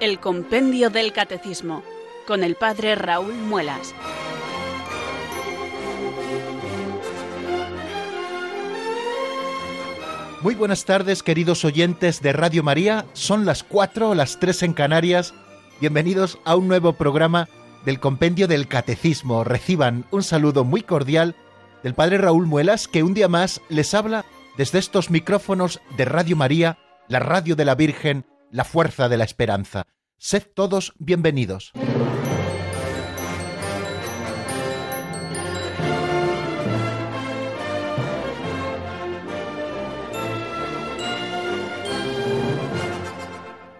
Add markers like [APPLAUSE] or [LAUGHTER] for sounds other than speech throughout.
El Compendio del Catecismo con el Padre Raúl Muelas. Muy buenas tardes, queridos oyentes de Radio María. Son las 4 o las 3 en Canarias. Bienvenidos a un nuevo programa del Compendio del Catecismo. Reciban un saludo muy cordial del Padre Raúl Muelas, que un día más les habla desde estos micrófonos de Radio María, la radio de la Virgen, la fuerza de la esperanza. Sed todos bienvenidos.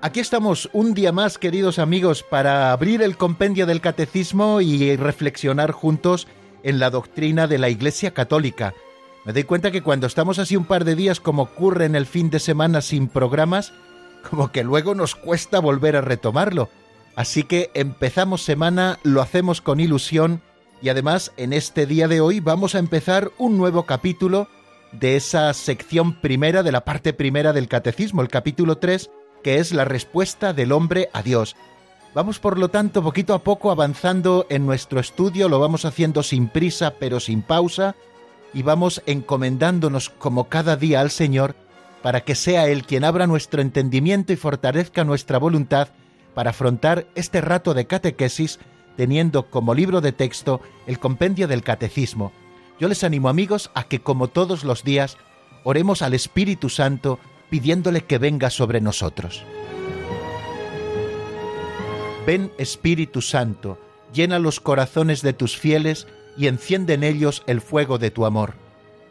Aquí estamos un día más, queridos amigos, para abrir el compendio del catecismo y reflexionar juntos en la doctrina de la Iglesia Católica. Me doy cuenta que cuando estamos así un par de días como ocurre en el fin de semana sin programas, como que luego nos cuesta volver a retomarlo. Así que empezamos semana, lo hacemos con ilusión y además en este día de hoy vamos a empezar un nuevo capítulo de esa sección primera de la parte primera del catecismo, el capítulo 3, que es la respuesta del hombre a Dios. Vamos por lo tanto poquito a poco avanzando en nuestro estudio, lo vamos haciendo sin prisa pero sin pausa, y vamos encomendándonos como cada día al Señor para que sea Él quien abra nuestro entendimiento y fortalezca nuestra voluntad para afrontar este rato de catequesis teniendo como libro de texto el compendio del catecismo. Yo les animo amigos a que como todos los días oremos al Espíritu Santo pidiéndole que venga sobre nosotros. Ven Espíritu Santo, llena los corazones de tus fieles, y enciende en ellos el fuego de tu amor.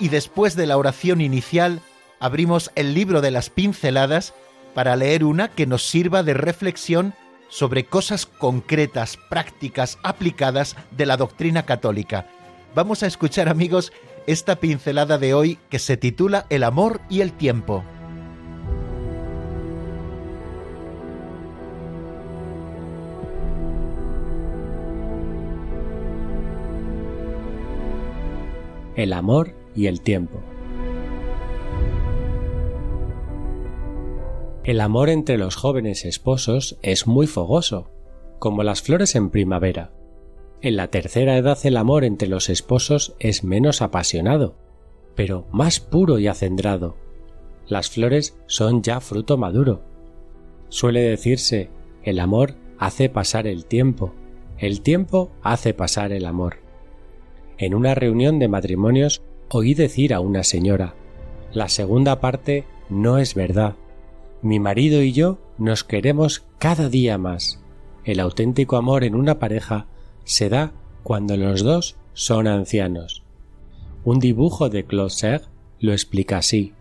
Y después de la oración inicial abrimos el libro de las pinceladas para leer una que nos sirva de reflexión sobre cosas concretas, prácticas, aplicadas de la doctrina católica. Vamos a escuchar amigos esta pincelada de hoy que se titula El amor y el tiempo. El amor y el tiempo. El amor entre los jóvenes esposos es muy fogoso, como las flores en primavera. En la tercera edad el amor entre los esposos es menos apasionado, pero más puro y acendrado. Las flores son ya fruto maduro. Suele decirse, el amor hace pasar el tiempo, el tiempo hace pasar el amor. En una reunión de matrimonios oí decir a una señora, la segunda parte no es verdad. Mi marido y yo nos queremos cada día más. El auténtico amor en una pareja se da cuando los dos son ancianos. Un dibujo de Claude lo explica así.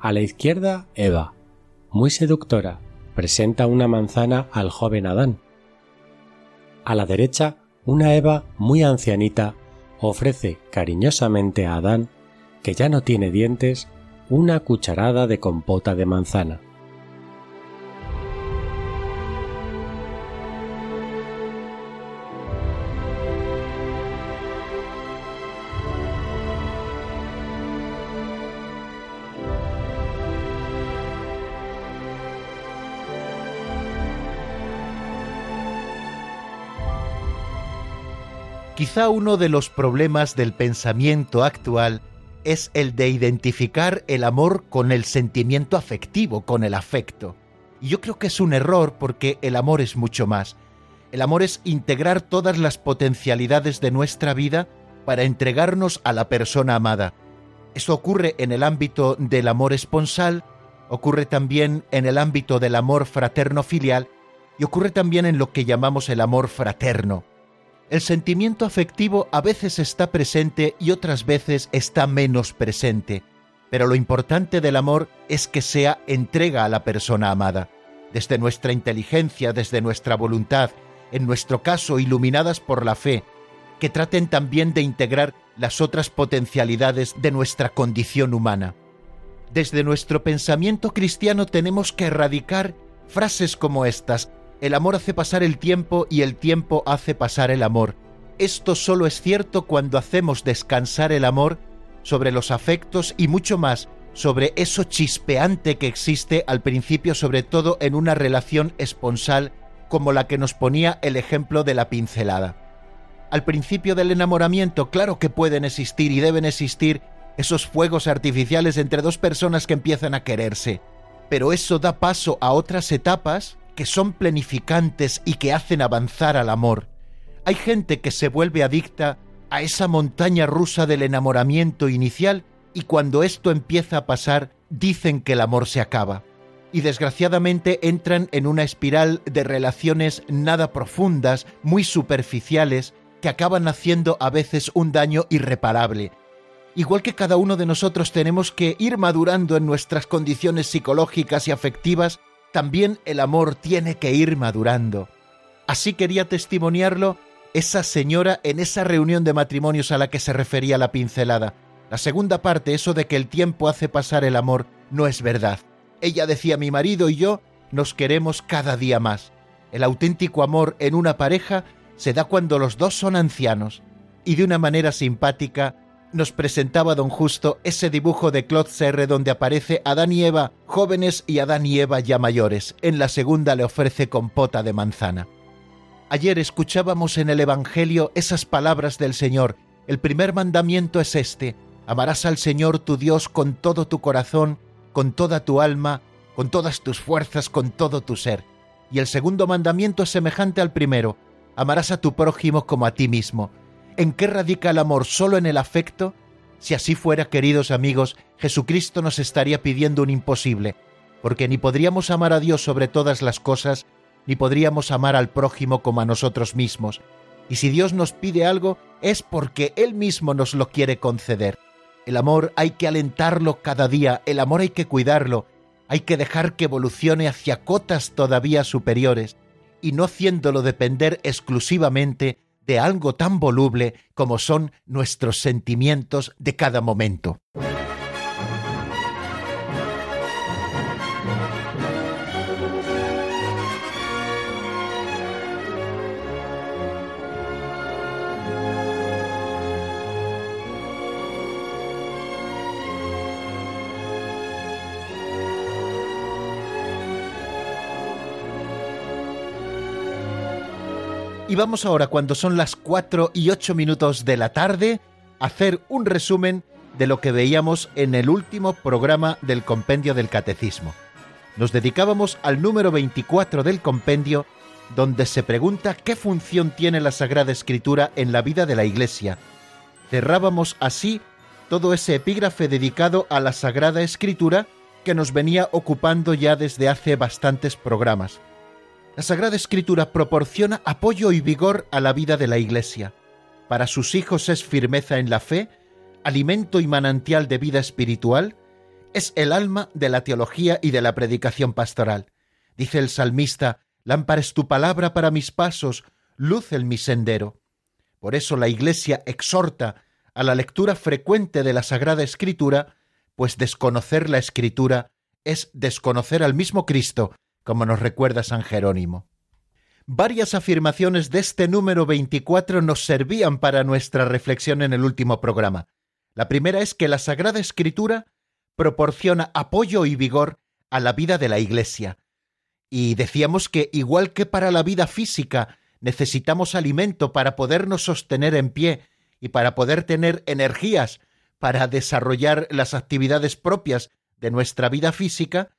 A la izquierda, Eva, muy seductora, presenta una manzana al joven Adán. A la derecha, una Eva muy ancianita ofrece cariñosamente a Adán, que ya no tiene dientes, una cucharada de compota de manzana. Quizá uno de los problemas del pensamiento actual es el de identificar el amor con el sentimiento afectivo, con el afecto. Y yo creo que es un error porque el amor es mucho más. El amor es integrar todas las potencialidades de nuestra vida para entregarnos a la persona amada. Eso ocurre en el ámbito del amor esponsal, ocurre también en el ámbito del amor fraterno-filial y ocurre también en lo que llamamos el amor fraterno. El sentimiento afectivo a veces está presente y otras veces está menos presente, pero lo importante del amor es que sea entrega a la persona amada, desde nuestra inteligencia, desde nuestra voluntad, en nuestro caso iluminadas por la fe, que traten también de integrar las otras potencialidades de nuestra condición humana. Desde nuestro pensamiento cristiano tenemos que erradicar frases como estas, el amor hace pasar el tiempo y el tiempo hace pasar el amor. Esto solo es cierto cuando hacemos descansar el amor sobre los afectos y mucho más sobre eso chispeante que existe al principio, sobre todo en una relación esponsal como la que nos ponía el ejemplo de la pincelada. Al principio del enamoramiento, claro que pueden existir y deben existir esos fuegos artificiales entre dos personas que empiezan a quererse, pero eso da paso a otras etapas que son planificantes y que hacen avanzar al amor. Hay gente que se vuelve adicta a esa montaña rusa del enamoramiento inicial y cuando esto empieza a pasar dicen que el amor se acaba. Y desgraciadamente entran en una espiral de relaciones nada profundas, muy superficiales, que acaban haciendo a veces un daño irreparable. Igual que cada uno de nosotros tenemos que ir madurando en nuestras condiciones psicológicas y afectivas también el amor tiene que ir madurando. Así quería testimoniarlo esa señora en esa reunión de matrimonios a la que se refería la pincelada. La segunda parte, eso de que el tiempo hace pasar el amor, no es verdad. Ella decía, mi marido y yo nos queremos cada día más. El auténtico amor en una pareja se da cuando los dos son ancianos. Y de una manera simpática nos presentaba don Justo ese dibujo de Claude Serre donde aparece Adán y Eva jóvenes y Adán y Eva ya mayores. En la segunda le ofrece compota de manzana. Ayer escuchábamos en el Evangelio esas palabras del Señor. El primer mandamiento es este. Amarás al Señor tu Dios con todo tu corazón, con toda tu alma, con todas tus fuerzas, con todo tu ser. Y el segundo mandamiento es semejante al primero. Amarás a tu prójimo como a ti mismo. ¿En qué radica el amor? ¿Solo en el afecto? Si así fuera, queridos amigos, Jesucristo nos estaría pidiendo un imposible, porque ni podríamos amar a Dios sobre todas las cosas, ni podríamos amar al prójimo como a nosotros mismos. Y si Dios nos pide algo, es porque Él mismo nos lo quiere conceder. El amor hay que alentarlo cada día, el amor hay que cuidarlo, hay que dejar que evolucione hacia cotas todavía superiores, y no haciéndolo depender exclusivamente de algo tan voluble como son nuestros sentimientos de cada momento. Y vamos ahora, cuando son las 4 y 8 minutos de la tarde, a hacer un resumen de lo que veíamos en el último programa del Compendio del Catecismo. Nos dedicábamos al número 24 del compendio, donde se pregunta qué función tiene la Sagrada Escritura en la vida de la Iglesia. Cerrábamos así todo ese epígrafe dedicado a la Sagrada Escritura que nos venía ocupando ya desde hace bastantes programas. La Sagrada Escritura proporciona apoyo y vigor a la vida de la Iglesia. Para sus hijos es firmeza en la fe, alimento y manantial de vida espiritual, es el alma de la teología y de la predicación pastoral. Dice el salmista, Lámpara es tu palabra para mis pasos, luz en mi sendero. Por eso la Iglesia exhorta a la lectura frecuente de la Sagrada Escritura, pues desconocer la Escritura es desconocer al mismo Cristo, como nos recuerda San Jerónimo. Varias afirmaciones de este número 24 nos servían para nuestra reflexión en el último programa. La primera es que la Sagrada Escritura proporciona apoyo y vigor a la vida de la Iglesia. Y decíamos que, igual que para la vida física, necesitamos alimento para podernos sostener en pie y para poder tener energías para desarrollar las actividades propias de nuestra vida física,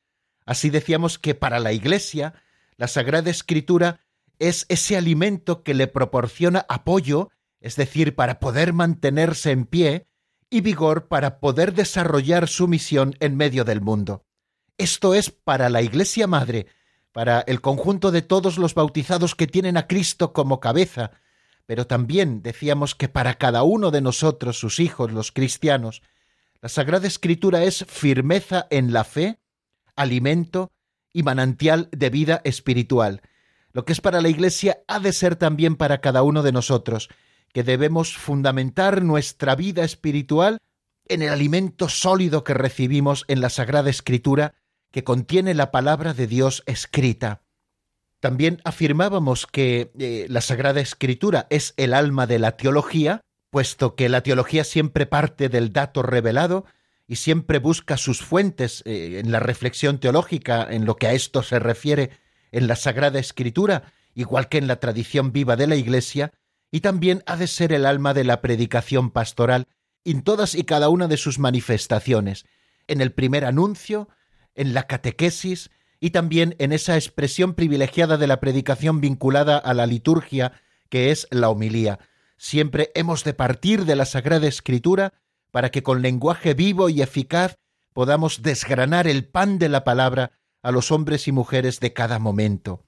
Así decíamos que para la Iglesia la Sagrada Escritura es ese alimento que le proporciona apoyo, es decir, para poder mantenerse en pie, y vigor para poder desarrollar su misión en medio del mundo. Esto es para la Iglesia Madre, para el conjunto de todos los bautizados que tienen a Cristo como cabeza, pero también decíamos que para cada uno de nosotros, sus hijos, los cristianos, la Sagrada Escritura es firmeza en la fe, alimento y manantial de vida espiritual. Lo que es para la Iglesia ha de ser también para cada uno de nosotros, que debemos fundamentar nuestra vida espiritual en el alimento sólido que recibimos en la Sagrada Escritura, que contiene la palabra de Dios escrita. También afirmábamos que eh, la Sagrada Escritura es el alma de la teología, puesto que la teología siempre parte del dato revelado y siempre busca sus fuentes eh, en la reflexión teológica, en lo que a esto se refiere en la Sagrada Escritura, igual que en la tradición viva de la Iglesia, y también ha de ser el alma de la predicación pastoral en todas y cada una de sus manifestaciones, en el primer anuncio, en la catequesis y también en esa expresión privilegiada de la predicación vinculada a la liturgia, que es la homilía. Siempre hemos de partir de la Sagrada Escritura para que con lenguaje vivo y eficaz podamos desgranar el pan de la palabra a los hombres y mujeres de cada momento.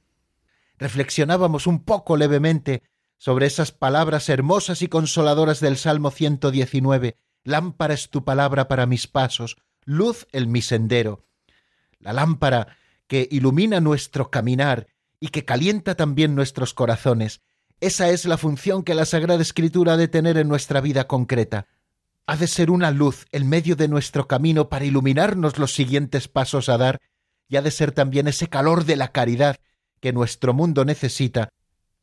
Reflexionábamos un poco levemente sobre esas palabras hermosas y consoladoras del Salmo 119, Lámpara es tu palabra para mis pasos, luz en mi sendero. La lámpara que ilumina nuestro caminar y que calienta también nuestros corazones. Esa es la función que la Sagrada Escritura ha de tener en nuestra vida concreta. Ha de ser una luz en medio de nuestro camino para iluminarnos los siguientes pasos a dar y ha de ser también ese calor de la caridad que nuestro mundo necesita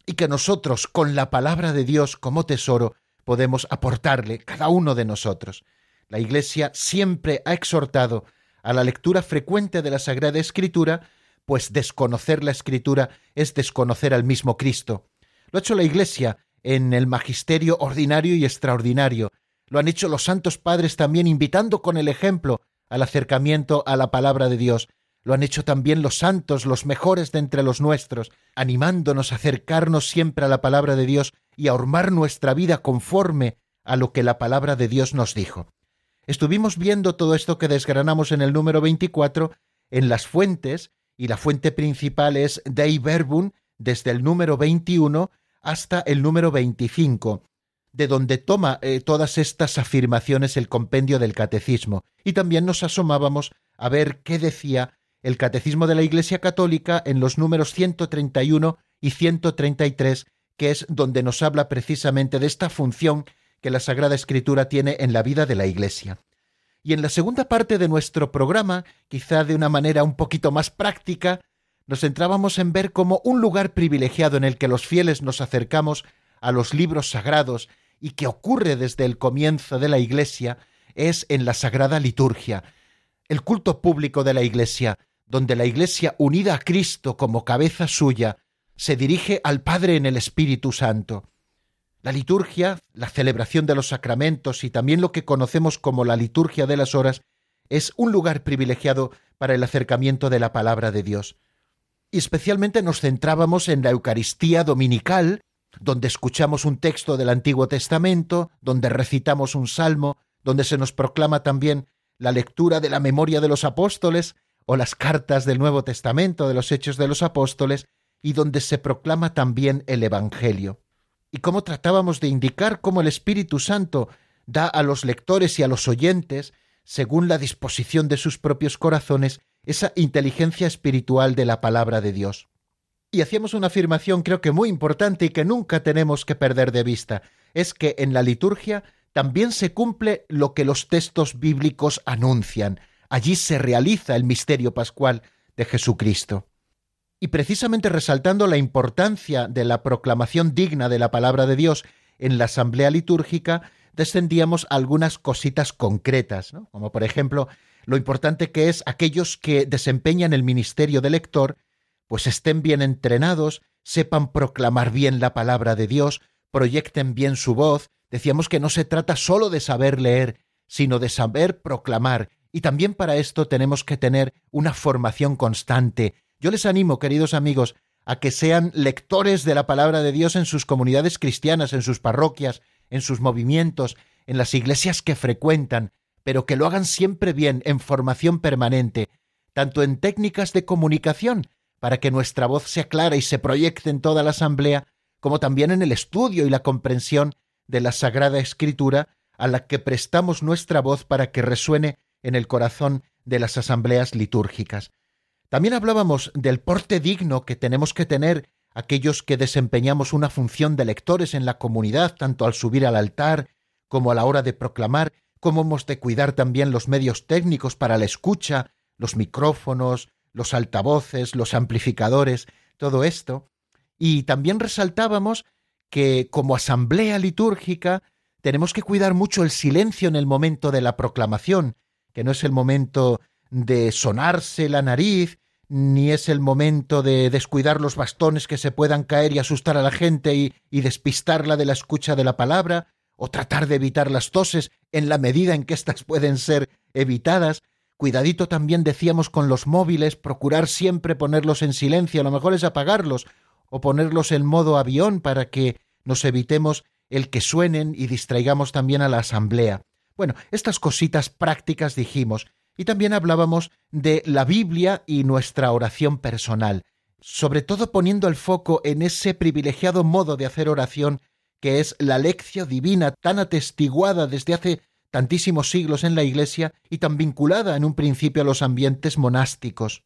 y que nosotros, con la palabra de Dios como tesoro, podemos aportarle cada uno de nosotros. La Iglesia siempre ha exhortado a la lectura frecuente de la Sagrada Escritura, pues desconocer la Escritura es desconocer al mismo Cristo. Lo ha hecho la Iglesia en el magisterio ordinario y extraordinario. Lo han hecho los santos padres también invitando con el ejemplo al acercamiento a la palabra de Dios lo han hecho también los santos, los mejores de entre los nuestros, animándonos a acercarnos siempre a la palabra de Dios y a ormar nuestra vida conforme a lo que la palabra de Dios nos dijo. Estuvimos viendo todo esto que desgranamos en el número 24 en las fuentes, y la fuente principal es Dei Verbum, desde el número 21 hasta el número 25, de donde toma eh, todas estas afirmaciones el compendio del catecismo, y también nos asomábamos a ver qué decía el Catecismo de la Iglesia Católica en los números 131 y 133, que es donde nos habla precisamente de esta función que la Sagrada Escritura tiene en la vida de la Iglesia. Y en la segunda parte de nuestro programa, quizá de una manera un poquito más práctica, nos centrábamos en ver cómo un lugar privilegiado en el que los fieles nos acercamos a los libros sagrados y que ocurre desde el comienzo de la Iglesia es en la Sagrada Liturgia, el culto público de la Iglesia, donde la Iglesia, unida a Cristo como cabeza suya, se dirige al Padre en el Espíritu Santo. La liturgia, la celebración de los sacramentos y también lo que conocemos como la liturgia de las horas es un lugar privilegiado para el acercamiento de la palabra de Dios. Y especialmente nos centrábamos en la Eucaristía dominical, donde escuchamos un texto del Antiguo Testamento, donde recitamos un salmo, donde se nos proclama también la lectura de la memoria de los apóstoles o las cartas del Nuevo Testamento de los Hechos de los Apóstoles, y donde se proclama también el Evangelio. Y cómo tratábamos de indicar cómo el Espíritu Santo da a los lectores y a los oyentes, según la disposición de sus propios corazones, esa inteligencia espiritual de la palabra de Dios. Y hacíamos una afirmación creo que muy importante y que nunca tenemos que perder de vista, es que en la liturgia también se cumple lo que los textos bíblicos anuncian, Allí se realiza el misterio pascual de Jesucristo. Y precisamente resaltando la importancia de la proclamación digna de la palabra de Dios en la asamblea litúrgica, descendíamos algunas cositas concretas, como por ejemplo lo importante que es aquellos que desempeñan el ministerio de lector, pues estén bien entrenados, sepan proclamar bien la palabra de Dios, proyecten bien su voz. Decíamos que no se trata sólo de saber leer, sino de saber proclamar y también para esto tenemos que tener una formación constante. Yo les animo, queridos amigos, a que sean lectores de la palabra de Dios en sus comunidades cristianas, en sus parroquias, en sus movimientos, en las iglesias que frecuentan, pero que lo hagan siempre bien, en formación permanente, tanto en técnicas de comunicación, para que nuestra voz sea clara y se proyecte en toda la asamblea, como también en el estudio y la comprensión de la Sagrada Escritura a la que prestamos nuestra voz para que resuene en el corazón de las asambleas litúrgicas. También hablábamos del porte digno que tenemos que tener aquellos que desempeñamos una función de lectores en la comunidad, tanto al subir al altar como a la hora de proclamar, cómo hemos de cuidar también los medios técnicos para la escucha, los micrófonos, los altavoces, los amplificadores, todo esto. Y también resaltábamos que como asamblea litúrgica tenemos que cuidar mucho el silencio en el momento de la proclamación, que no es el momento de sonarse la nariz, ni es el momento de descuidar los bastones que se puedan caer y asustar a la gente y, despistarla de la escucha de la palabra, o tratar de evitar las toses en la medida en que éstas pueden ser evitadas. Cuidadito también decíamos con los móviles, procurar siempre ponerlos en silencio, a lo mejor es apagarlos, o ponerlos en modo avión para que nos evitemos el que suenen y distraigamos también a la asamblea. Bueno, estas cositas prácticas dijimos, y también hablábamos de la Biblia y nuestra oración personal, sobre todo poniendo el foco en ese privilegiado modo de hacer oración que es la lección divina tan atestiguada desde hace tantísimos siglos en la Iglesia y tan vinculada en un principio a los ambientes monásticos.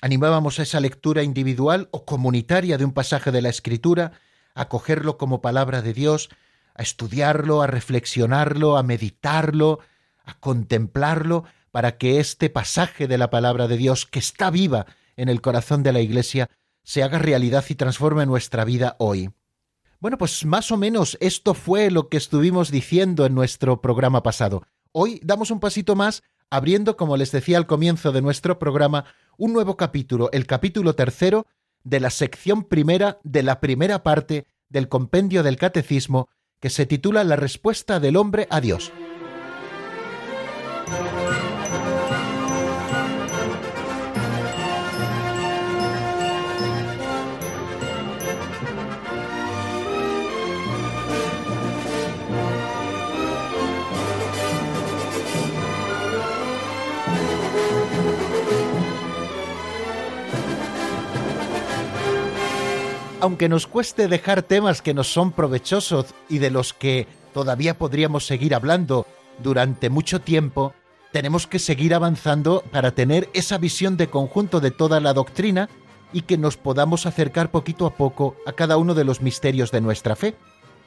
Animábamos a esa lectura individual o comunitaria de un pasaje de la Escritura, a cogerlo como palabra de Dios, a estudiarlo, a reflexionarlo, a meditarlo, a contemplarlo, para que este pasaje de la palabra de Dios, que está viva en el corazón de la Iglesia, se haga realidad y transforme nuestra vida hoy. Bueno, pues más o menos esto fue lo que estuvimos diciendo en nuestro programa pasado. Hoy damos un pasito más, abriendo, como les decía al comienzo de nuestro programa, un nuevo capítulo, el capítulo tercero de la sección primera de la primera parte del compendio del Catecismo, que se titula La respuesta del hombre a Dios. Aunque nos cueste dejar temas que nos son provechosos y de los que todavía podríamos seguir hablando durante mucho tiempo, tenemos que seguir avanzando para tener esa visión de conjunto de toda la doctrina y que nos podamos acercar poquito a poco a cada uno de los misterios de nuestra fe.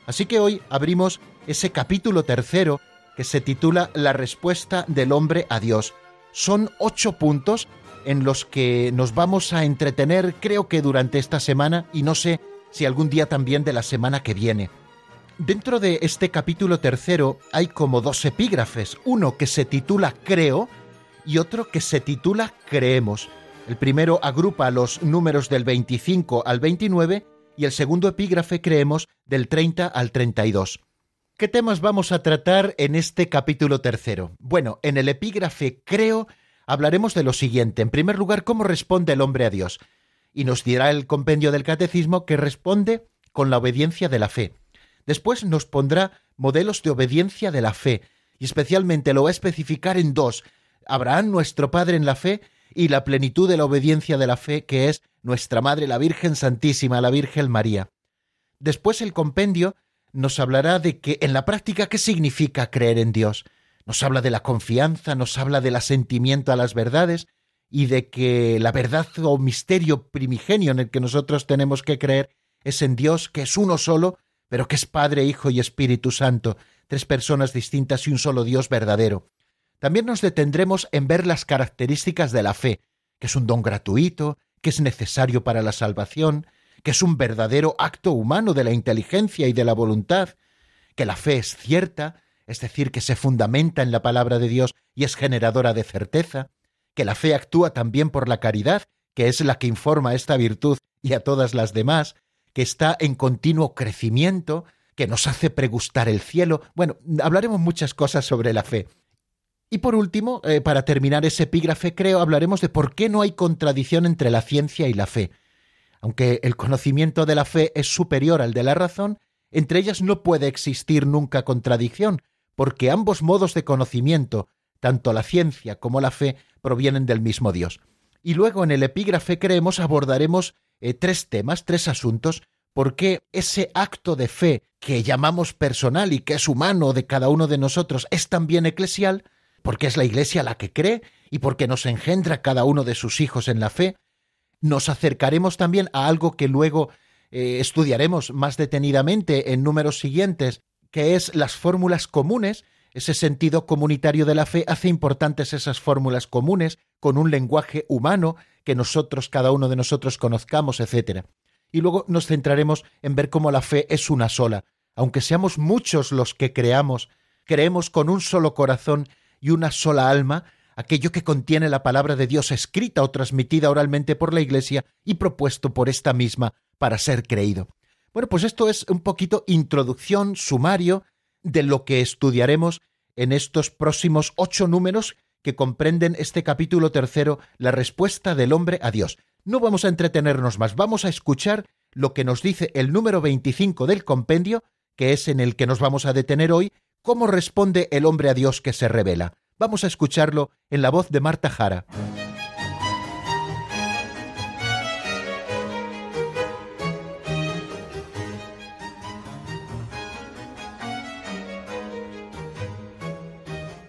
Así que hoy abrimos ese capítulo tercero que se titula La respuesta del hombre a Dios. Son ocho puntos en los que nos vamos a entretener creo que durante esta semana y no sé si algún día también de la semana que viene. Dentro de este capítulo tercero hay como dos epígrafes, uno que se titula Creo y otro que se titula Creemos. El primero agrupa los números del 25 al 29 y el segundo epígrafe Creemos del 30 al 32. ¿Qué temas vamos a tratar en este capítulo tercero? Bueno, en el epígrafe Creo hablaremos de lo siguiente. En primer lugar, cómo responde el hombre a Dios. Y nos dirá el compendio del catecismo que responde con la obediencia de la fe. Después nos pondrá modelos de obediencia de la fe, y especialmente lo va a especificar en dos. Abraham, nuestro Padre en la fe, y la plenitud de la obediencia de la fe, que es nuestra Madre, la Virgen Santísima, la Virgen María. Después el compendio nos hablará de que en la práctica qué significa creer en Dios nos habla de la confianza, nos habla del asentimiento a las verdades y de que la verdad o misterio primigenio en el que nosotros tenemos que creer es en Dios, que es uno solo, pero que es Padre, Hijo y Espíritu Santo, tres personas distintas y un solo Dios verdadero. También nos detendremos en ver las características de la fe, que es un don gratuito, que es necesario para la salvación, que es un verdadero acto humano de la inteligencia y de la voluntad, que la fe es cierta, es decir, que se fundamenta en la palabra de Dios y es generadora de certeza, que la fe actúa también por la caridad, que es la que informa esta virtud y a todas las demás, que está en continuo crecimiento, que nos hace pregustar el cielo. Bueno, hablaremos muchas cosas sobre la fe. Y por último, eh, para terminar ese epígrafe, creo, hablaremos de por qué no hay contradicción entre la ciencia y la fe. Aunque el conocimiento de la fe es superior al de la razón, entre ellas no puede existir nunca contradicción, porque ambos modos de conocimiento, tanto la ciencia como la fe, provienen del mismo Dios. Y luego en el epígrafe creemos abordaremos eh, tres temas, tres asuntos, porque ese acto de fe que llamamos personal y que es humano de cada uno de nosotros es también eclesial, porque es la Iglesia la que cree y porque nos engendra cada uno de sus hijos en la fe, nos acercaremos también a algo que luego eh, estudiaremos más detenidamente en números siguientes, que es las fórmulas comunes, ese sentido comunitario de la fe hace importantes esas fórmulas comunes, con un lenguaje humano que nosotros, cada uno de nosotros conozcamos, etc. Y luego nos centraremos en ver cómo la fe es una sola. Aunque seamos muchos los que creamos, creemos con un solo corazón y una sola alma, aquello que contiene la palabra de Dios escrita o transmitida oralmente por la Iglesia y propuesto por esta misma para ser creído. Bueno, pues esto es un poquito introducción, sumario de lo que estudiaremos en estos próximos ocho números que comprenden este capítulo tercero, la respuesta del hombre a Dios. No vamos a entretenernos más, vamos a escuchar lo que nos dice el número 25 del compendio, que es en el que nos vamos a detener hoy, cómo responde el hombre a Dios que se revela. Vamos a escucharlo en la voz de Marta Jara.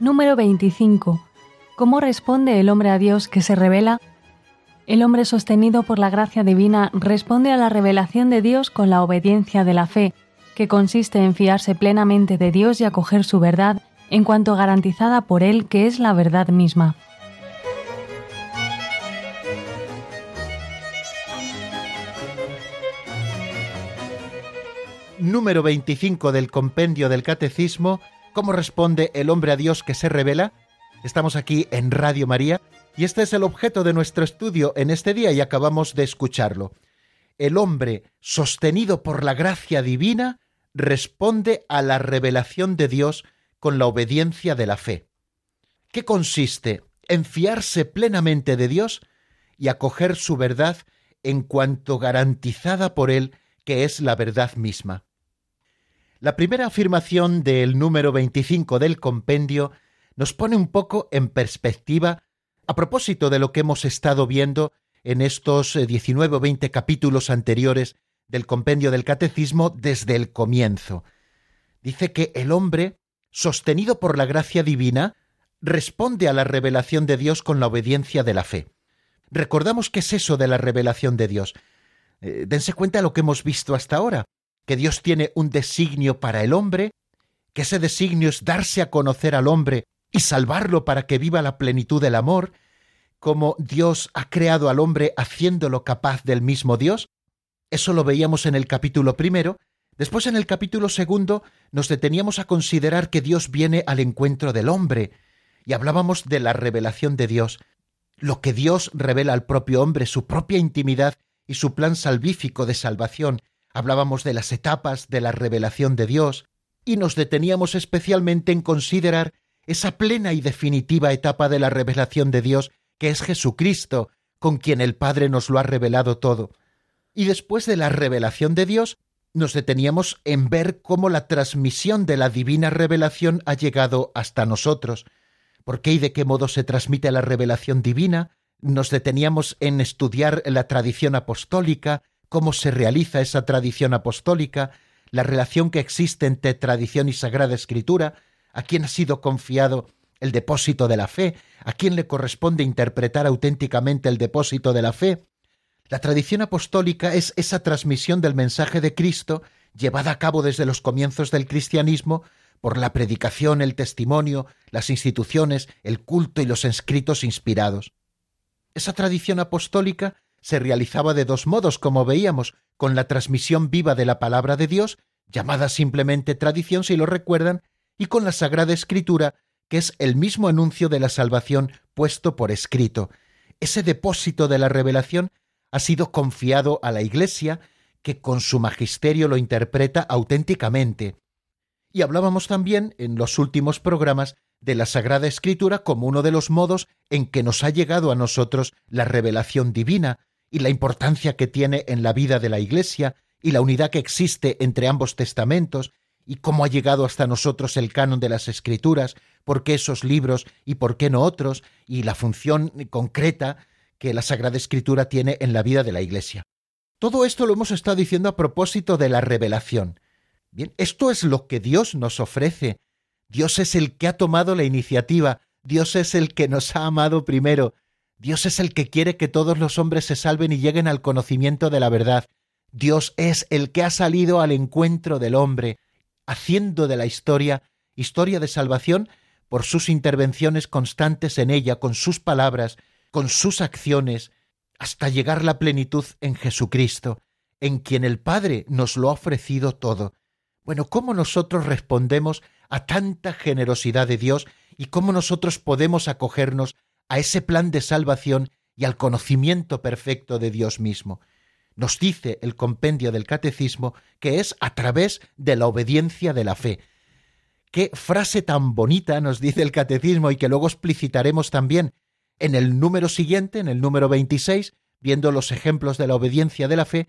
Número 25. ¿Cómo responde el hombre a Dios que se revela? El hombre sostenido por la gracia divina responde a la revelación de Dios con la obediencia de la fe, que consiste en fiarse plenamente de Dios y acoger su verdad en cuanto garantizada por Él que es la verdad misma. Número 25 del compendio del Catecismo, ¿Cómo responde el hombre a Dios que se revela? Estamos aquí en Radio María y este es el objeto de nuestro estudio en este día y acabamos de escucharlo. El hombre, sostenido por la gracia divina, responde a la revelación de Dios con la obediencia de la fe. ¿Qué consiste? En fiarse plenamente de Dios y acoger su verdad en cuanto garantizada por Él, que es la verdad misma. La primera afirmación del número 25 del compendio nos pone un poco en perspectiva a propósito de lo que hemos estado viendo en estos 19 o 20 capítulos anteriores del compendio del catecismo desde el comienzo. Dice que el hombre sostenido por la gracia divina, responde a la revelación de Dios con la obediencia de la fe. Recordamos qué es eso de la revelación de Dios. Eh, dense cuenta de lo que hemos visto hasta ahora, que Dios tiene un designio para el hombre, que ese designio es darse a conocer al hombre y salvarlo para que viva la plenitud del amor, como Dios ha creado al hombre haciéndolo capaz del mismo Dios. Eso lo veíamos en el capítulo primero, Después en el capítulo segundo nos deteníamos a considerar que Dios viene al encuentro del hombre y hablábamos de la revelación de Dios, lo que Dios revela al propio hombre, su propia intimidad y su plan salvífico de salvación. Hablábamos de las etapas de la revelación de Dios y nos deteníamos especialmente en considerar esa plena y definitiva etapa de la revelación de Dios que es Jesucristo, con quien el Padre nos lo ha revelado todo. Y después de la revelación de Dios, nos deteníamos en ver cómo la transmisión de la divina revelación ha llegado hasta nosotros. ¿Por qué y de qué modo se transmite la revelación divina? Nos deteníamos en estudiar la tradición apostólica, cómo se realiza esa tradición apostólica, la relación que existe entre tradición y sagrada escritura, a quién ha sido confiado el depósito de la fe, a quién le corresponde interpretar auténticamente el depósito de la fe, la tradición apostólica es esa transmisión del mensaje de Cristo llevada a cabo desde los comienzos del cristianismo por la predicación, el testimonio, las instituciones, el culto y los escritos inspirados. Esa tradición apostólica se realizaba de dos modos, como veíamos, con la transmisión viva de la palabra de Dios, llamada simplemente tradición si lo recuerdan, y con la Sagrada Escritura, que es el mismo anuncio de la salvación puesto por escrito, ese depósito de la revelación ha sido confiado a la Iglesia, que con su magisterio lo interpreta auténticamente. Y hablábamos también en los últimos programas de la Sagrada Escritura como uno de los modos en que nos ha llegado a nosotros la revelación divina y la importancia que tiene en la vida de la Iglesia y la unidad que existe entre ambos testamentos y cómo ha llegado hasta nosotros el canon de las Escrituras, por qué esos libros y por qué no otros, y la función concreta que la Sagrada Escritura tiene en la vida de la Iglesia. Todo esto lo hemos estado diciendo a propósito de la revelación. Bien, esto es lo que Dios nos ofrece. Dios es el que ha tomado la iniciativa, Dios es el que nos ha amado primero, Dios es el que quiere que todos los hombres se salven y lleguen al conocimiento de la verdad. Dios es el que ha salido al encuentro del hombre, haciendo de la historia historia de salvación por sus intervenciones constantes en ella, con sus palabras, con sus acciones, hasta llegar la plenitud en Jesucristo, en quien el Padre nos lo ha ofrecido todo. Bueno, ¿cómo nosotros respondemos a tanta generosidad de Dios y cómo nosotros podemos acogernos a ese plan de salvación y al conocimiento perfecto de Dios mismo? Nos dice el compendio del Catecismo que es a través de la obediencia de la fe. Qué frase tan bonita nos dice el Catecismo y que luego explicitaremos también en el número siguiente, en el número 26, viendo los ejemplos de la obediencia de la fe,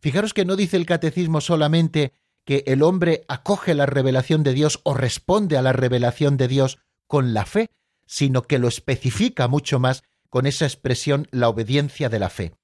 fijaros que no dice el catecismo solamente que el hombre acoge la revelación de Dios o responde a la revelación de Dios con la fe, sino que lo especifica mucho más con esa expresión la obediencia de la fe.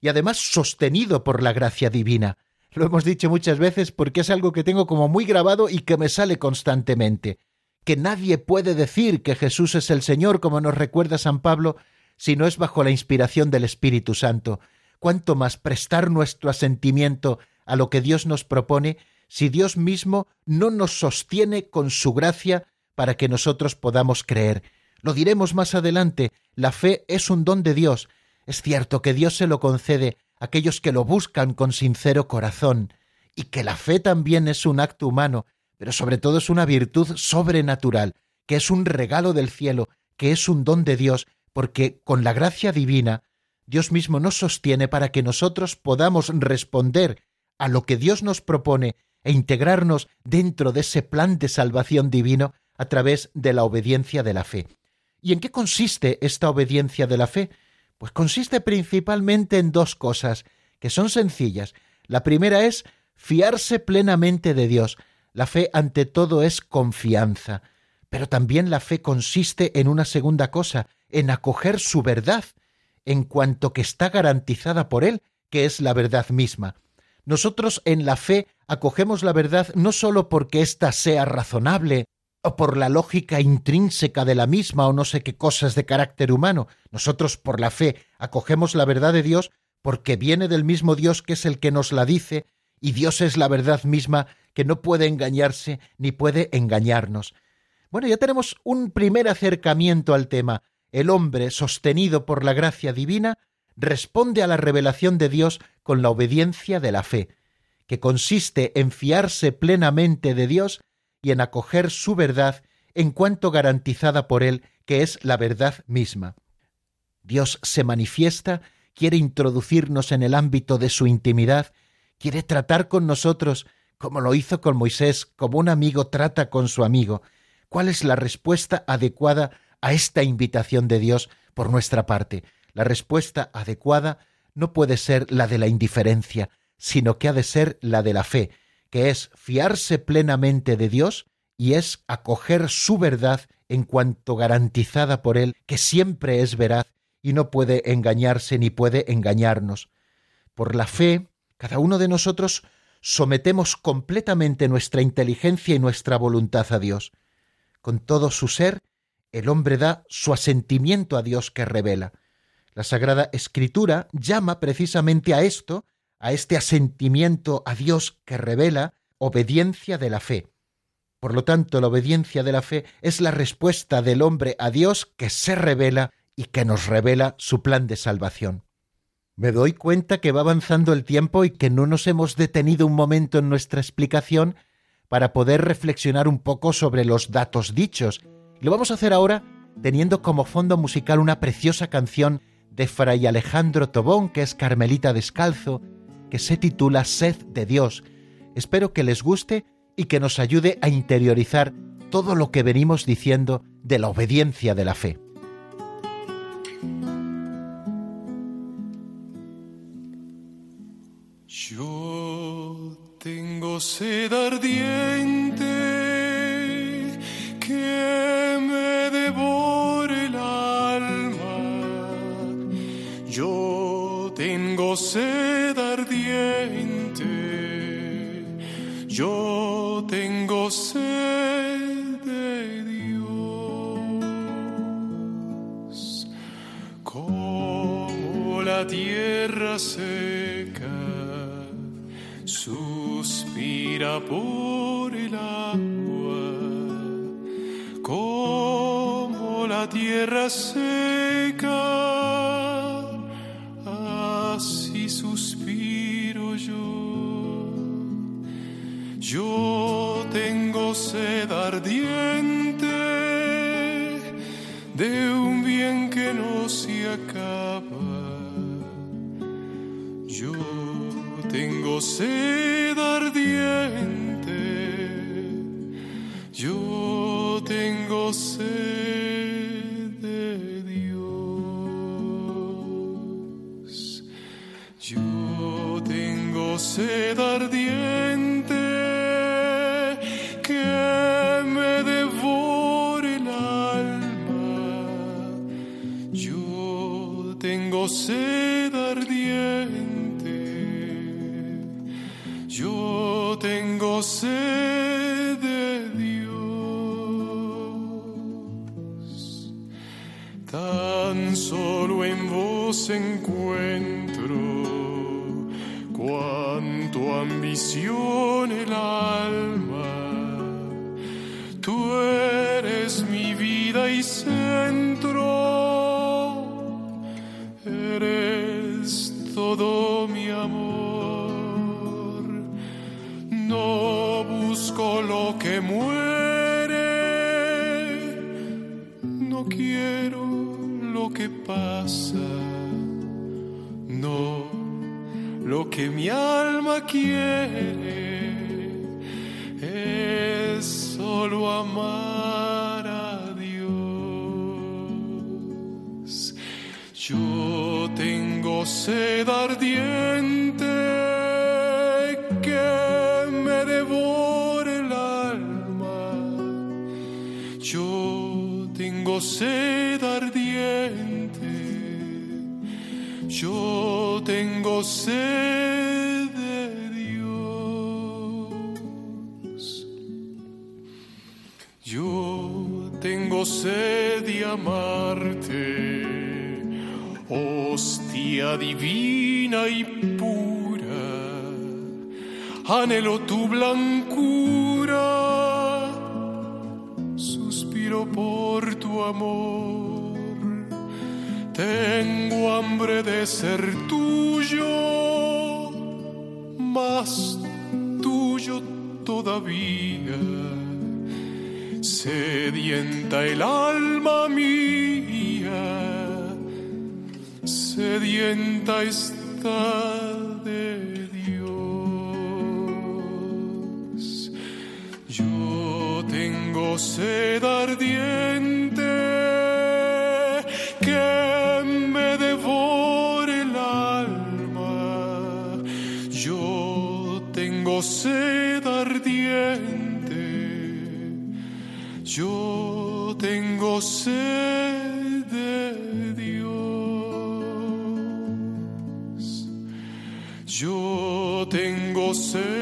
Y además sostenido por la gracia divina. Lo hemos dicho muchas veces porque es algo que tengo como muy grabado y que me sale constantemente que nadie puede decir que Jesús es el Señor, como nos recuerda San Pablo, si no es bajo la inspiración del Espíritu Santo. Cuánto más prestar nuestro asentimiento a lo que Dios nos propone si Dios mismo no nos sostiene con su gracia para que nosotros podamos creer. Lo diremos más adelante, la fe es un don de Dios. Es cierto que Dios se lo concede a aquellos que lo buscan con sincero corazón, y que la fe también es un acto humano, pero sobre todo es una virtud sobrenatural, que es un regalo del cielo, que es un don de Dios, porque con la gracia divina Dios mismo nos sostiene para que nosotros podamos responder a lo que Dios nos propone e integrarnos dentro de ese plan de salvación divino a través de la obediencia de la fe. ¿Y en qué consiste esta obediencia de la fe? Pues consiste principalmente en dos cosas, que son sencillas. La primera es fiarse plenamente de Dios, la fe ante todo es confianza, pero también la fe consiste en una segunda cosa, en acoger su verdad, en cuanto que está garantizada por Él, que es la verdad misma. Nosotros en la fe acogemos la verdad no sólo porque ésta sea razonable, o por la lógica intrínseca de la misma, o no sé qué cosas de carácter humano. Nosotros por la fe acogemos la verdad de Dios porque viene del mismo Dios que es el que nos la dice, y Dios es la verdad misma que no puede engañarse ni puede engañarnos. Bueno, ya tenemos un primer acercamiento al tema. El hombre, sostenido por la gracia divina, responde a la revelación de Dios con la obediencia de la fe, que consiste en fiarse plenamente de Dios y en acoger su verdad en cuanto garantizada por Él, que es la verdad misma. Dios se manifiesta, quiere introducirnos en el ámbito de su intimidad, quiere tratar con nosotros como lo hizo con Moisés, como un amigo trata con su amigo. ¿Cuál es la respuesta adecuada a esta invitación de Dios por nuestra parte? La respuesta adecuada no puede ser la de la indiferencia, sino que ha de ser la de la fe, que es fiarse plenamente de Dios y es acoger su verdad en cuanto garantizada por Él, que siempre es veraz y no puede engañarse ni puede engañarnos. Por la fe, cada uno de nosotros sometemos completamente nuestra inteligencia y nuestra voluntad a Dios. Con todo su ser, el hombre da su asentimiento a Dios que revela. La Sagrada Escritura llama precisamente a esto, a este asentimiento a Dios que revela, obediencia de la fe. Por lo tanto, la obediencia de la fe es la respuesta del hombre a Dios que se revela y que nos revela su plan de salvación. Me doy cuenta que va avanzando el tiempo y que no nos hemos detenido un momento en nuestra explicación para poder reflexionar un poco sobre los datos dichos. lo vamos a hacer ahora teniendo como fondo musical una preciosa canción de Fray Alejandro Tobón, que es Carmelita Descalzo, que se titula Sed de Dios. Espero que les guste y que nos ayude a interiorizar todo lo que venimos diciendo de la obediencia de la fe. sed ardiente la tierra seca suspira por el agua, como la tierra seca, así suspiro yo. Yo tengo sed ardiente de un bien que no se acaba. Yo tengo sed ardiente, yo tengo sed de Dios, yo tengo sed ardiente sing suspiro por tu amor. Tengo hambre de ser tuyo, más tuyo todavía. Sedienta el alma mía, sedienta está tengo sed ardiente que me devore el alma. Yo tengo sed ardiente. Yo tengo sed de Dios. Yo tengo sed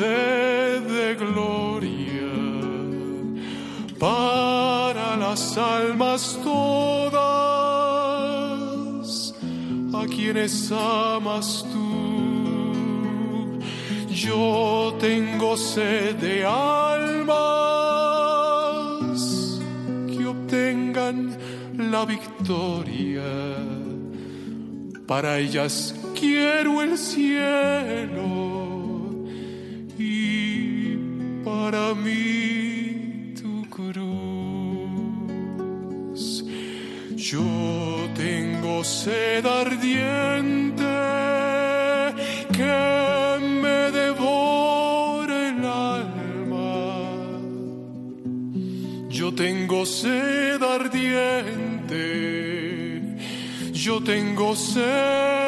sed de gloria para las almas todas a quienes amas tú. Yo tengo sed de almas que obtengan la victoria. Para ellas quiero el cielo para mí tu cruz. Yo tengo sed ardiente que me devore el alma. Yo tengo sed ardiente. Yo tengo sed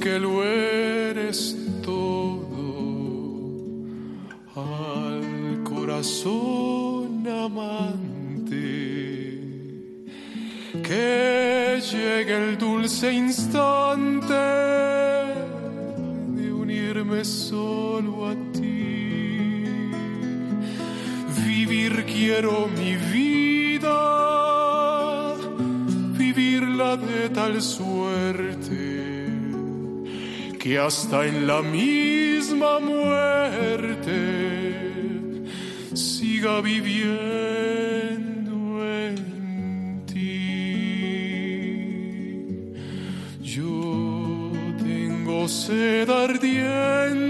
que lo eres todo, al corazón amante. Que llegue el dulce instante de unirme solo a ti. Vivir quiero mi vida, vivirla de tal suerte que hasta en la misma muerte siga viviendo en ti. Yo tengo sed ardiente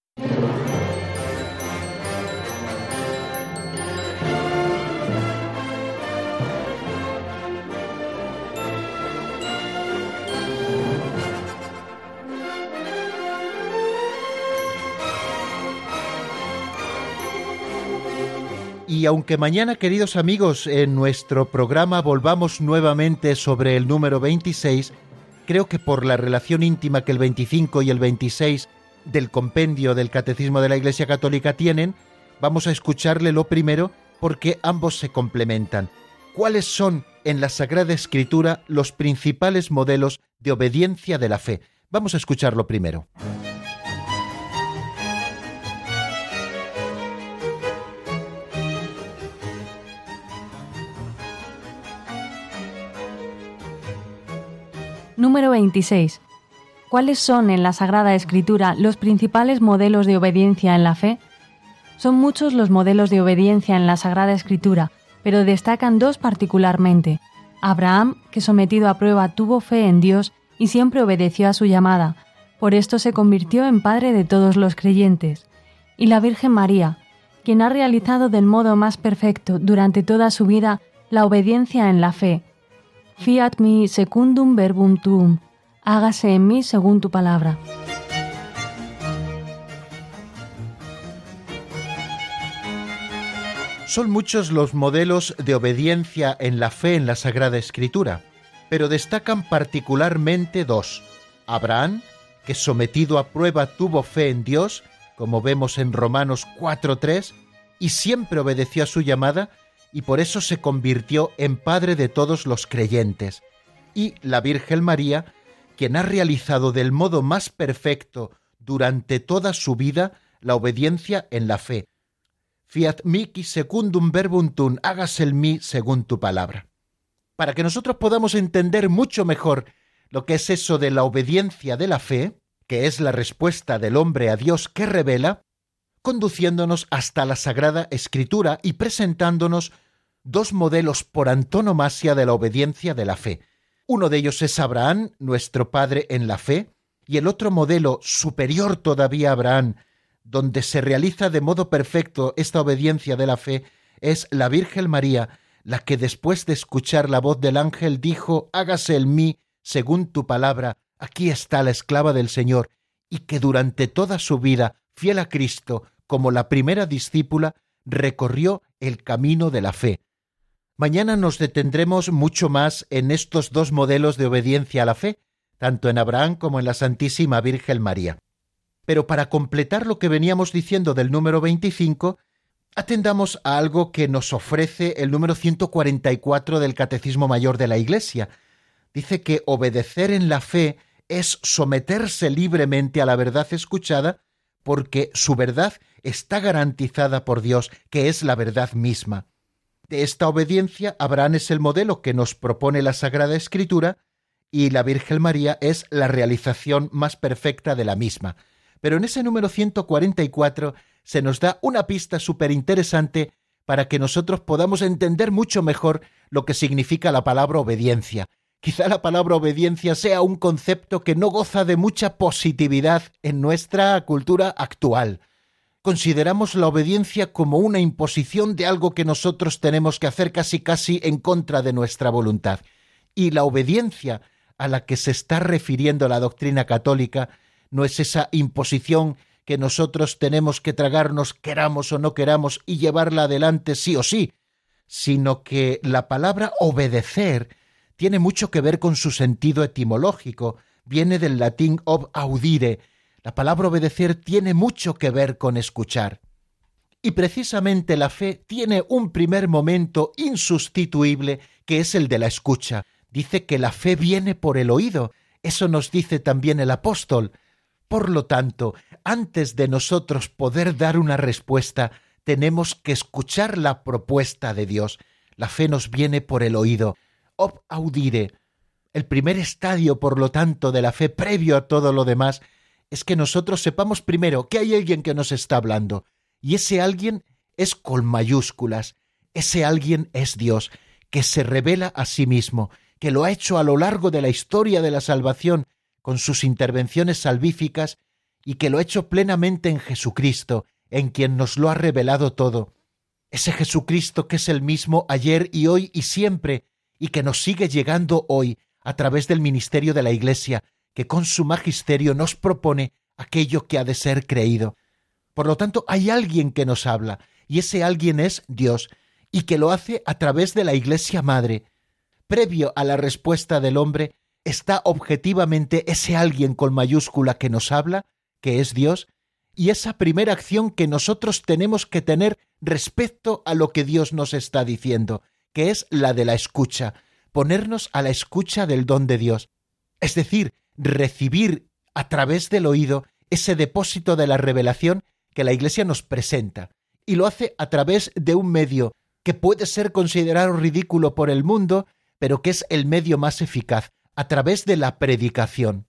Y aunque mañana, queridos amigos, en nuestro programa volvamos nuevamente sobre el número 26, creo que por la relación íntima que el 25 y el 26 del compendio del Catecismo de la Iglesia Católica tienen, vamos a escucharle lo primero porque ambos se complementan. ¿Cuáles son en la Sagrada Escritura los principales modelos de obediencia de la fe? Vamos a escucharlo primero. Número 26. ¿Cuáles son en la Sagrada Escritura los principales modelos de obediencia en la fe? Son muchos los modelos de obediencia en la Sagrada Escritura, pero destacan dos particularmente. Abraham, que sometido a prueba tuvo fe en Dios y siempre obedeció a su llamada, por esto se convirtió en padre de todos los creyentes. Y la Virgen María, quien ha realizado del modo más perfecto durante toda su vida la obediencia en la fe, Fiat mi secundum verbum tuum, hágase en mí según tu palabra. Son muchos los modelos de obediencia en la fe en la Sagrada Escritura, pero destacan particularmente dos. Abraham, que sometido a prueba tuvo fe en Dios, como vemos en Romanos 4.3, y siempre obedeció a su llamada, y por eso se convirtió en padre de todos los creyentes. Y la Virgen María, quien ha realizado del modo más perfecto durante toda su vida la obediencia en la fe. Fiat mihi secundum verbum tum, hágase el mí según tu palabra. Para que nosotros podamos entender mucho mejor lo que es eso de la obediencia de la fe, que es la respuesta del hombre a Dios que revela, conduciéndonos hasta la Sagrada Escritura y presentándonos dos modelos por antonomasia de la obediencia de la fe. Uno de ellos es Abraham, nuestro Padre en la fe, y el otro modelo superior todavía a Abraham, donde se realiza de modo perfecto esta obediencia de la fe, es la Virgen María, la que después de escuchar la voz del ángel dijo, hágase el mí según tu palabra, aquí está la esclava del Señor, y que durante toda su vida, fiel a Cristo, como la primera discípula, recorrió el camino de la fe. Mañana nos detendremos mucho más en estos dos modelos de obediencia a la fe, tanto en Abraham como en la Santísima Virgen María. Pero para completar lo que veníamos diciendo del número 25, atendamos a algo que nos ofrece el número 144 del Catecismo Mayor de la Iglesia. Dice que obedecer en la fe es someterse libremente a la verdad escuchada porque su verdad está garantizada por Dios, que es la verdad misma. De esta obediencia, Abraham es el modelo que nos propone la Sagrada Escritura y la Virgen María es la realización más perfecta de la misma. Pero en ese número 144 se nos da una pista súper interesante para que nosotros podamos entender mucho mejor lo que significa la palabra obediencia. Quizá la palabra obediencia sea un concepto que no goza de mucha positividad en nuestra cultura actual. consideramos la obediencia como una imposición de algo que nosotros tenemos que hacer casi casi en contra de nuestra voluntad. Y la obediencia a la que se está refiriendo la doctrina católica no es esa imposición que nosotros tenemos que tragarnos queramos o no queramos y llevarla adelante sí o sí, sino que la palabra obedecer tiene mucho que ver con su sentido etimológico, viene del latín ob audire, la palabra obedecer tiene mucho que ver con escuchar. Y precisamente la fe tiene un primer momento insustituible que es el de la escucha. Dice que la fe viene por el oído. Eso nos dice también el apóstol. Por lo tanto, antes de nosotros poder dar una respuesta, tenemos que escuchar la propuesta de Dios. La fe nos viene por el oído. Ob audire. El primer estadio, por lo tanto, de la fe previo a todo lo demás es que nosotros sepamos primero que hay alguien que nos está hablando, y ese alguien es con mayúsculas, ese alguien es Dios, que se revela a sí mismo, que lo ha hecho a lo largo de la historia de la salvación con sus intervenciones salvíficas y que lo ha hecho plenamente en Jesucristo, en quien nos lo ha revelado todo. Ese Jesucristo que es el mismo ayer y hoy y siempre, y que nos sigue llegando hoy a través del ministerio de la Iglesia, que con su magisterio nos propone aquello que ha de ser creído. Por lo tanto, hay alguien que nos habla, y ese alguien es Dios, y que lo hace a través de la Iglesia Madre. Previo a la respuesta del hombre está objetivamente ese alguien con mayúscula que nos habla, que es Dios, y esa primera acción que nosotros tenemos que tener respecto a lo que Dios nos está diciendo, que es la de la escucha, ponernos a la escucha del don de Dios. Es decir, recibir a través del oído ese depósito de la revelación que la Iglesia nos presenta, y lo hace a través de un medio que puede ser considerado ridículo por el mundo, pero que es el medio más eficaz, a través de la predicación.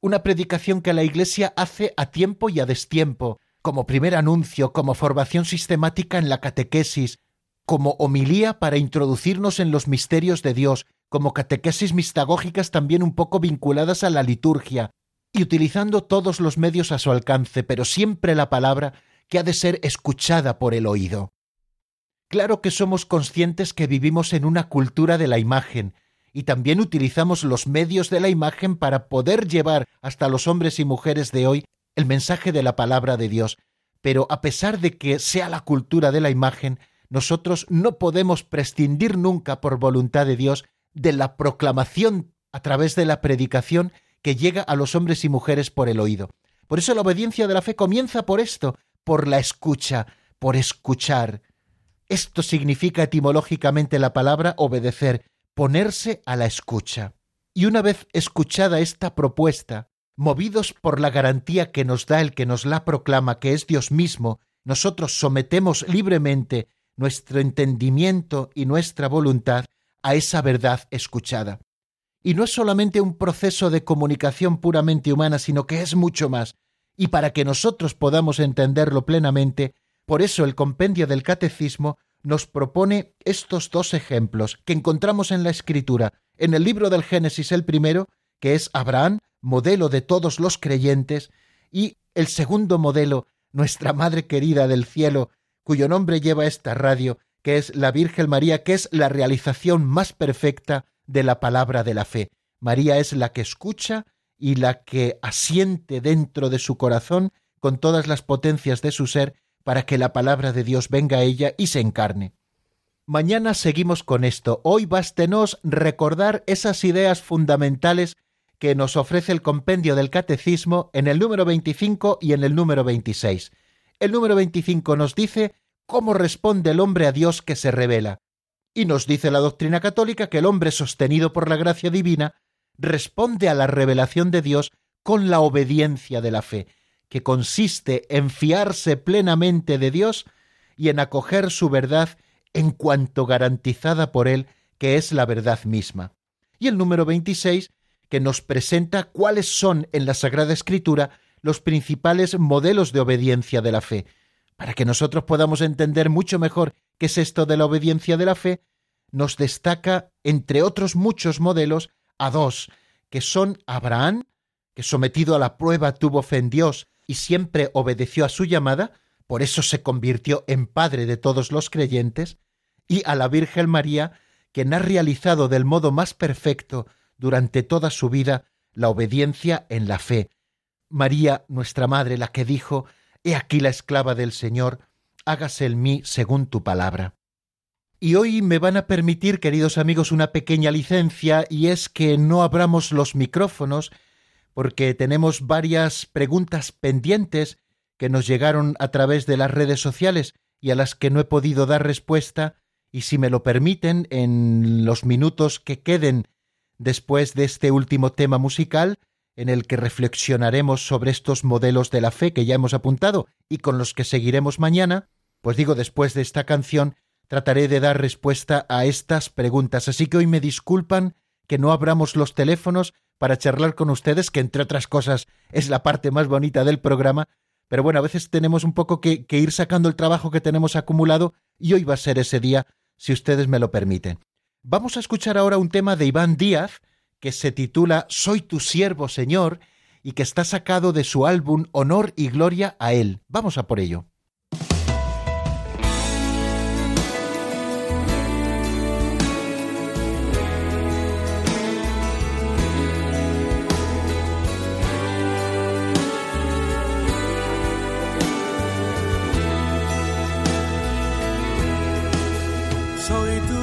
Una predicación que la Iglesia hace a tiempo y a destiempo, como primer anuncio, como formación sistemática en la catequesis, como homilía para introducirnos en los misterios de Dios, como catequesis mistagógicas también un poco vinculadas a la liturgia, y utilizando todos los medios a su alcance, pero siempre la palabra que ha de ser escuchada por el oído. Claro que somos conscientes que vivimos en una cultura de la imagen, y también utilizamos los medios de la imagen para poder llevar hasta los hombres y mujeres de hoy el mensaje de la palabra de Dios. Pero a pesar de que sea la cultura de la imagen, nosotros no podemos prescindir nunca por voluntad de Dios de la proclamación a través de la predicación que llega a los hombres y mujeres por el oído. Por eso la obediencia de la fe comienza por esto, por la escucha, por escuchar. Esto significa etimológicamente la palabra obedecer, ponerse a la escucha. Y una vez escuchada esta propuesta, movidos por la garantía que nos da el que nos la proclama, que es Dios mismo, nosotros sometemos libremente nuestro entendimiento y nuestra voluntad a esa verdad escuchada. Y no es solamente un proceso de comunicación puramente humana, sino que es mucho más. Y para que nosotros podamos entenderlo plenamente, por eso el compendio del catecismo nos propone estos dos ejemplos que encontramos en la Escritura, en el libro del Génesis el primero, que es Abraham, modelo de todos los creyentes, y el segundo modelo, nuestra Madre querida del cielo, cuyo nombre lleva esta radio, que es la Virgen María, que es la realización más perfecta de la palabra de la fe. María es la que escucha y la que asiente dentro de su corazón con todas las potencias de su ser para que la palabra de Dios venga a ella y se encarne. Mañana seguimos con esto. Hoy bástenos recordar esas ideas fundamentales que nos ofrece el compendio del catecismo en el número 25 y en el número 26. El número 25 nos dice cómo responde el hombre a Dios que se revela. Y nos dice la doctrina católica que el hombre sostenido por la gracia divina responde a la revelación de Dios con la obediencia de la fe, que consiste en fiarse plenamente de Dios y en acoger su verdad en cuanto garantizada por Él, que es la verdad misma. Y el número 26, que nos presenta cuáles son en la Sagrada Escritura los principales modelos de obediencia de la fe, para que nosotros podamos entender mucho mejor qué es esto de la obediencia de la fe, nos destaca, entre otros muchos modelos, a dos, que son Abraham, que sometido a la prueba tuvo fe en Dios y siempre obedeció a su llamada, por eso se convirtió en Padre de todos los creyentes, y a la Virgen María, quien ha realizado del modo más perfecto durante toda su vida la obediencia en la fe. María, nuestra Madre, la que dijo, He aquí la esclava del Señor, hágase en mí según tu palabra. Y hoy me van a permitir, queridos amigos, una pequeña licencia, y es que no abramos los micrófonos, porque tenemos varias preguntas pendientes que nos llegaron a través de las redes sociales y a las que no he podido dar respuesta, y si me lo permiten, en los minutos que queden después de este último tema musical, en el que reflexionaremos sobre estos modelos de la fe que ya hemos apuntado y con los que seguiremos mañana, pues digo, después de esta canción, trataré de dar respuesta a estas preguntas. Así que hoy me disculpan que no abramos los teléfonos para charlar con ustedes, que entre otras cosas es la parte más bonita del programa, pero bueno, a veces tenemos un poco que, que ir sacando el trabajo que tenemos acumulado y hoy va a ser ese día, si ustedes me lo permiten. Vamos a escuchar ahora un tema de Iván Díaz que se titula Soy tu siervo, Señor, y que está sacado de su álbum Honor y Gloria a Él. Vamos a por ello.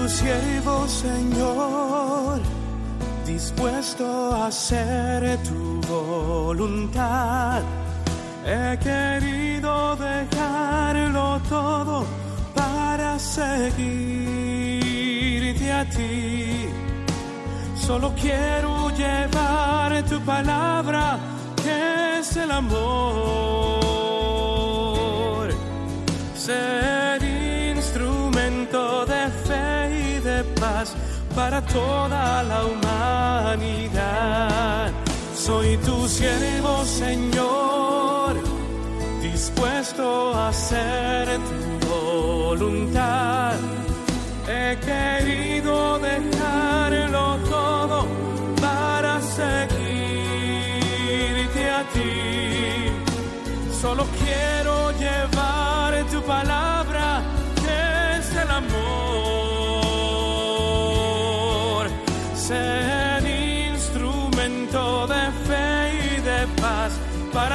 siervo, Señor, dispuesto a hacer tu voluntad. He querido dejarlo todo para seguirte a ti. Solo quiero llevar tu palabra, que es el amor. Para toda la humanidad. Soy tu siervo, Señor, dispuesto a hacer tu voluntad. He querido dejarlo todo para seguirte a ti. Solo quiero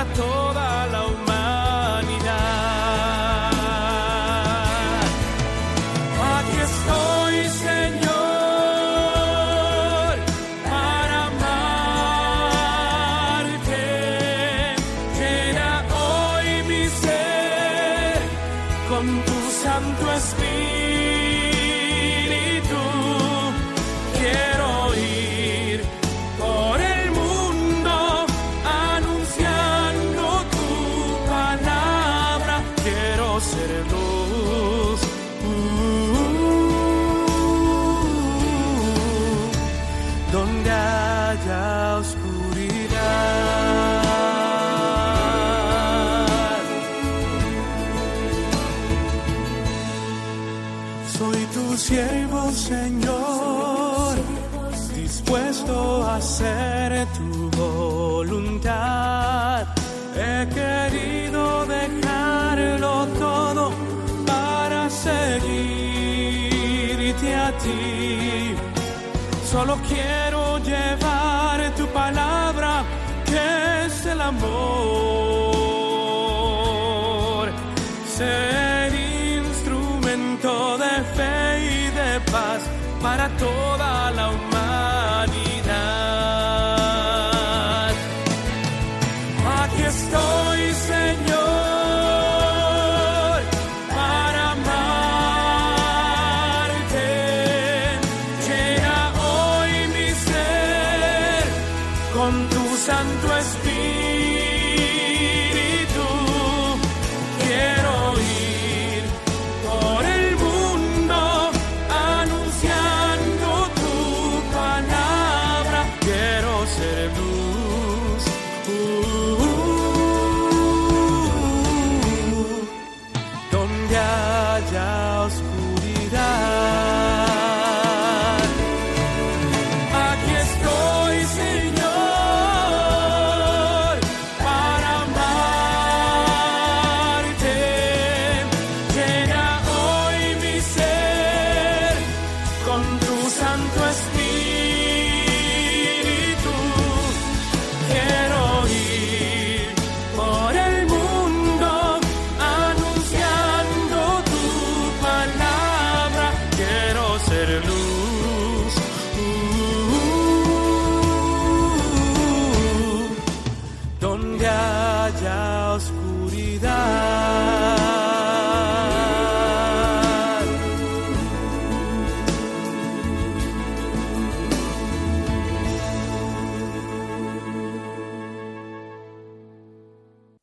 toda la hacer tu voluntad. He querido dejarlo todo para seguirte a ti. Solo quiero llevar tu palabra, que es el amor. Ser instrumento de fe y de paz para toda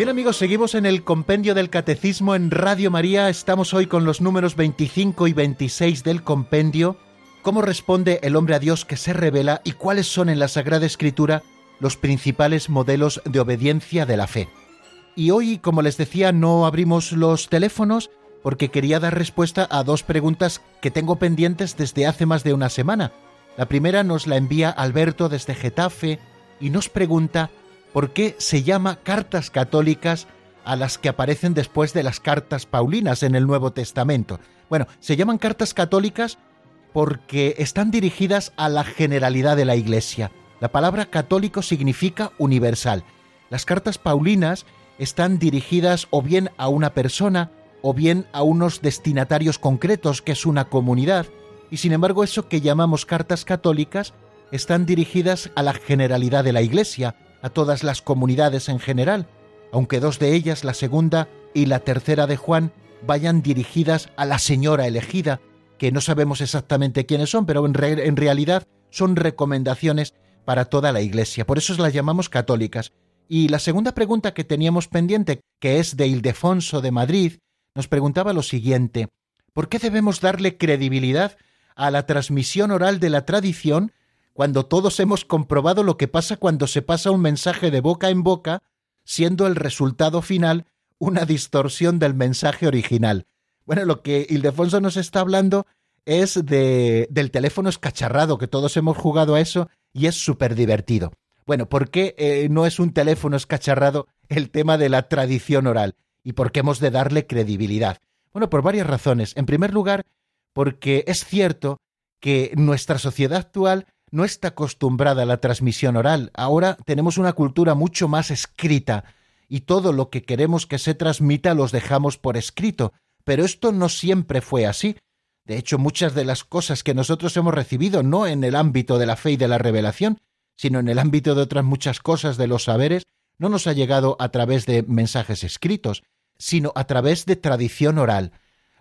Bien amigos, seguimos en el compendio del Catecismo en Radio María. Estamos hoy con los números 25 y 26 del compendio. ¿Cómo responde el hombre a Dios que se revela y cuáles son en la Sagrada Escritura los principales modelos de obediencia de la fe? Y hoy, como les decía, no abrimos los teléfonos porque quería dar respuesta a dos preguntas que tengo pendientes desde hace más de una semana. La primera nos la envía Alberto desde Getafe y nos pregunta por qué se llama cartas católicas a las que aparecen después de las cartas paulinas en el Nuevo Testamento. Bueno, se llaman cartas católicas porque están dirigidas a la generalidad de la Iglesia. La palabra católico significa universal. Las cartas paulinas están dirigidas o bien a una persona o bien a unos destinatarios concretos, que es una comunidad, y sin embargo eso que llamamos cartas católicas están dirigidas a la generalidad de la Iglesia, a todas las comunidades en general, aunque dos de ellas, la segunda y la tercera de Juan, vayan dirigidas a la señora elegida, que no sabemos exactamente quiénes son, pero en, realidad son recomendaciones para toda la Iglesia. Por eso las llamamos católicas. Y la segunda pregunta que teníamos pendiente, que es de Ildefonso de Madrid, nos preguntaba lo siguiente, ¿por qué debemos darle credibilidad a la transmisión oral de la tradición cuando todos hemos comprobado lo que pasa cuando se pasa un mensaje de boca en boca, siendo el resultado final una distorsión del mensaje original. Bueno, lo que Ildefonso nos está hablando es de, del teléfono escacharrado, que todos hemos jugado a eso y es súper divertido. Bueno, ¿por qué eh, no es un teléfono escacharrado el tema de la tradición oral? ¿Y por qué hemos de darle credibilidad? Bueno, por varias razones. En primer lugar, porque es cierto que nuestra sociedad actual no está acostumbrada a la transmisión oral. Ahora tenemos una cultura mucho más escrita y todo lo que queremos que se transmita los dejamos por escrito. Pero esto no siempre fue así. De hecho, muchas de las cosas que nosotros hemos recibido no en el ámbito de la fe y de la revelación, sino en el ámbito de otras muchas cosas de los saberes, no nos ha llegado a través de mensajes escritos, sino a través de tradición oral.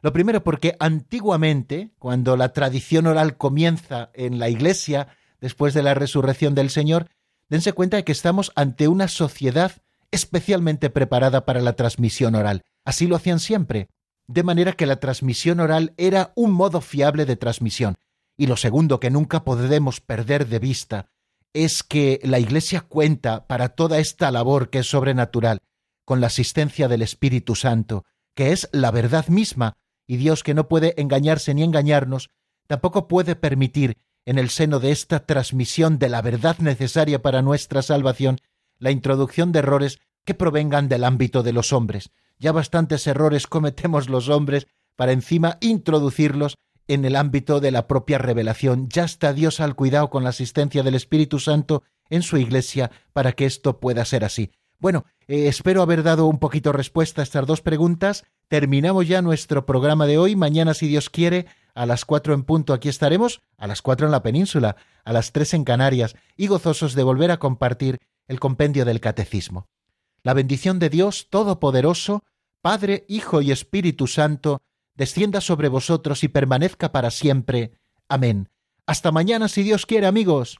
Lo primero porque antiguamente, cuando la tradición oral comienza en la Iglesia, después de la resurrección del Señor, dense cuenta de que estamos ante una sociedad especialmente preparada para la transmisión oral. Así lo hacían siempre. De manera que la transmisión oral era un modo fiable de transmisión. Y lo segundo que nunca podemos perder de vista es que la Iglesia cuenta para toda esta labor que es sobrenatural con la asistencia del Espíritu Santo, que es la verdad misma, y Dios que no puede engañarse ni engañarnos, tampoco puede permitir en el seno de esta transmisión de la verdad necesaria para nuestra salvación, la introducción de errores que provengan del ámbito de los hombres. Ya bastantes errores [LAUGHS] cometemos los hombres para encima introducirlos en el ámbito de la propia revelación. Ya está Dios al cuidado con la asistencia del Espíritu Santo en su iglesia para que esto pueda ser así. Bueno, eh, espero haber dado un poquito respuesta a estas dos preguntas. Terminamos ya nuestro programa de hoy. Mañana, si Dios quiere, a las cuatro en punto aquí estaremos, a las cuatro en la península, a las tres en Canarias, y gozosos de volver a compartir el compendio del Catecismo. La bendición de Dios Todopoderoso, Padre, Hijo y Espíritu Santo, descienda sobre vosotros y permanezca para siempre. Amén. Hasta mañana si Dios quiere, amigos.